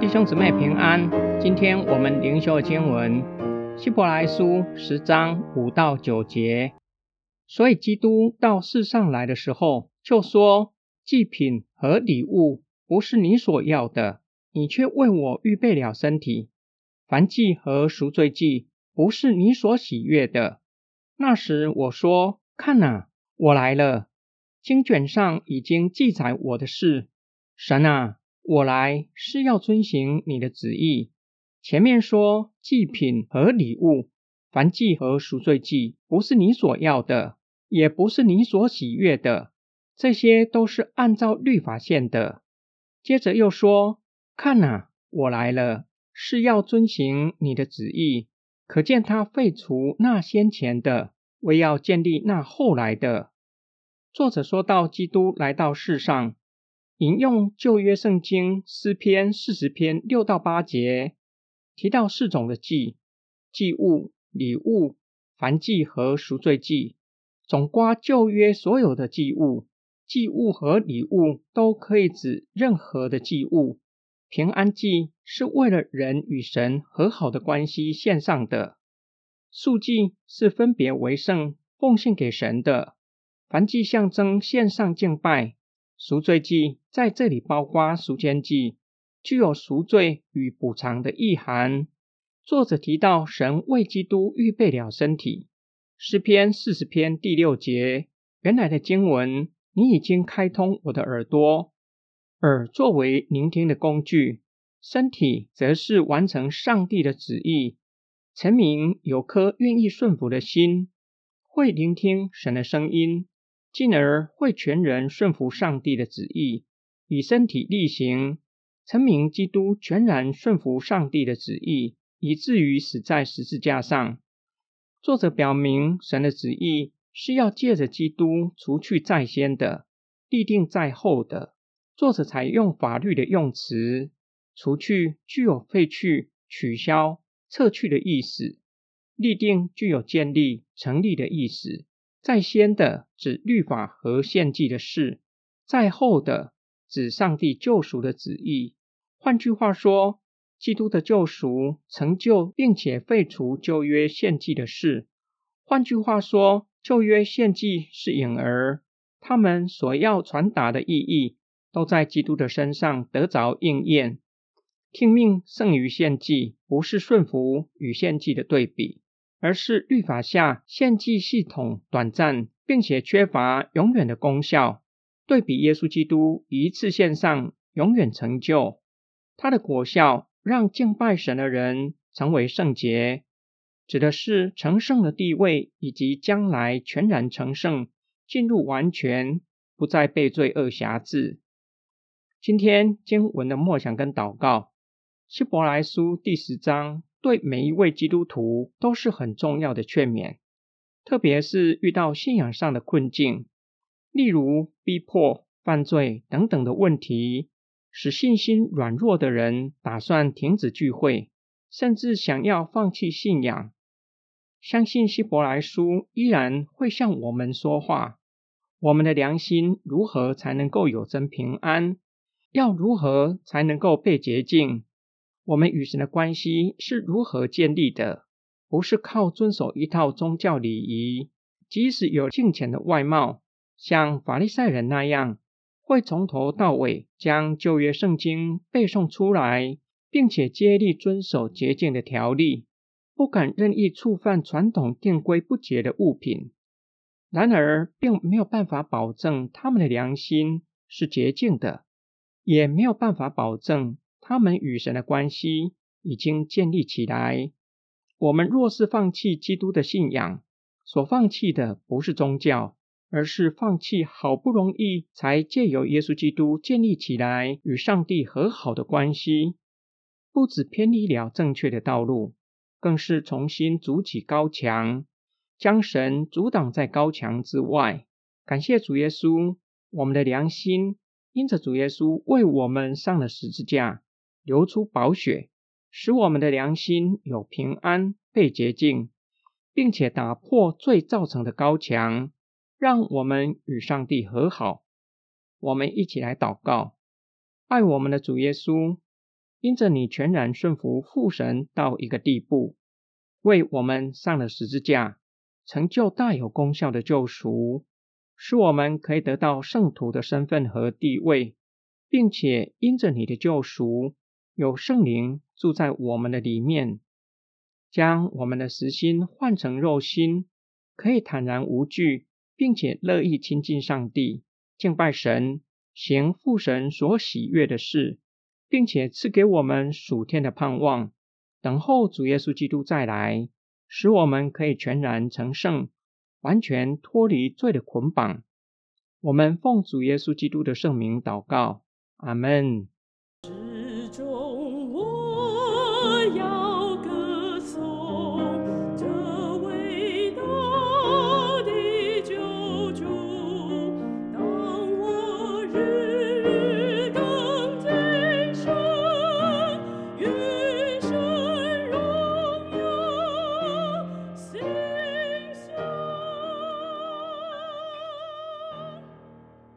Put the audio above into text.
弟兄姊妹平安，今天我们灵修的经文希伯来书十章五到九节。所以基督到世上来的时候，就说：祭品和礼物不是你所要的，你却为我预备了身体；凡祭和赎罪祭不是你所喜悦的。那时我说：看哪，我来了。经卷上已经记载我的事。神啊，我来是要遵行你的旨意。前面说祭品和礼物，凡祭和赎罪祭不是你所要的。也不是你所喜悦的，这些都是按照律法献的。接着又说：“看哪，我来了，是要遵行你的旨意。”可见他废除那先前的，为要建立那后来的。作者说到基督来到世上，引用旧约圣经诗篇四十篇六到八节，提到四种的祭、祭物、礼物、凡祭和赎罪祭。总刮旧约所有的祭物、祭物和礼物，都可以指任何的祭物。平安祭是为了人与神和好的关系献上的；素祭是分别为圣、奉献给神的；凡祭象征献上敬拜；赎罪祭在这里包括赎愆祭，具有赎罪与补偿的意涵。作者提到，神为基督预备了身体。诗篇四十篇第六节，原来的经文，你已经开通我的耳朵，耳作为聆听的工具，身体则是完成上帝的旨意。臣民有颗愿意顺服的心，会聆听神的声音，进而会全人顺服上帝的旨意，以身体力行。臣民基督全然顺服上帝的旨意，以至于死在十字架上。作者表明，神的旨意是要借着基督除去在先的，立定在后的。作者采用法律的用词，除去具有废去、取消、撤去的意思；立定具有建立、成立的意思。在先的指律法和献祭的事，在后的指上帝救赎的旨意。换句话说。基督的救赎成就，并且废除旧约献祭的事。换句话说，旧约献祭是影儿，他们所要传达的意义，都在基督的身上得着应验。听命胜于献祭，不是顺服与献祭的对比，而是律法下献祭系统短暂，并且缺乏永远的功效。对比耶稣基督一次献上，永远成就他的果效。让敬拜神的人成为圣洁，指的是成圣的地位，以及将来全然成圣，进入完全，不再被罪恶辖制。今天经文的默想跟祷告，希伯来书第十章对每一位基督徒都是很重要的劝勉，特别是遇到信仰上的困境，例如逼迫、犯罪等等的问题。使信心软弱的人打算停止聚会，甚至想要放弃信仰。相信希伯来书依然会向我们说话。我们的良心如何才能够有真平安？要如何才能够被洁净？我们与神的关系是如何建立的？不是靠遵守一套宗教礼仪，即使有敬虔的外貌，像法利赛人那样。会从头到尾将旧约圣经背诵出来，并且接力遵守洁净的条例，不敢任意触犯传统定规不洁的物品。然而，并没有办法保证他们的良心是洁净的，也没有办法保证他们与神的关系已经建立起来。我们若是放弃基督的信仰，所放弃的不是宗教。而是放弃好不容易才借由耶稣基督建立起来与上帝和好的关系，不止偏离了正确的道路，更是重新筑起高墙，将神阻挡在高墙之外。感谢主耶稣，我们的良心因着主耶稣为我们上了十字架，流出宝血，使我们的良心有平安被洁净，并且打破罪造成的高墙。让我们与上帝和好。我们一起来祷告：爱我们的主耶稣，因着你全然顺服父神到一个地步，为我们上了十字架，成就大有功效的救赎，使我们可以得到圣徒的身份和地位，并且因着你的救赎，有圣灵住在我们的里面。将我们的实心换成肉心，可以坦然无惧，并且乐意亲近上帝、敬拜神、行父神所喜悦的事，并且赐给我们属天的盼望，等候主耶稣基督再来，使我们可以全然成圣，完全脱离罪的捆绑。我们奉主耶稣基督的圣名祷告，阿门。始终我要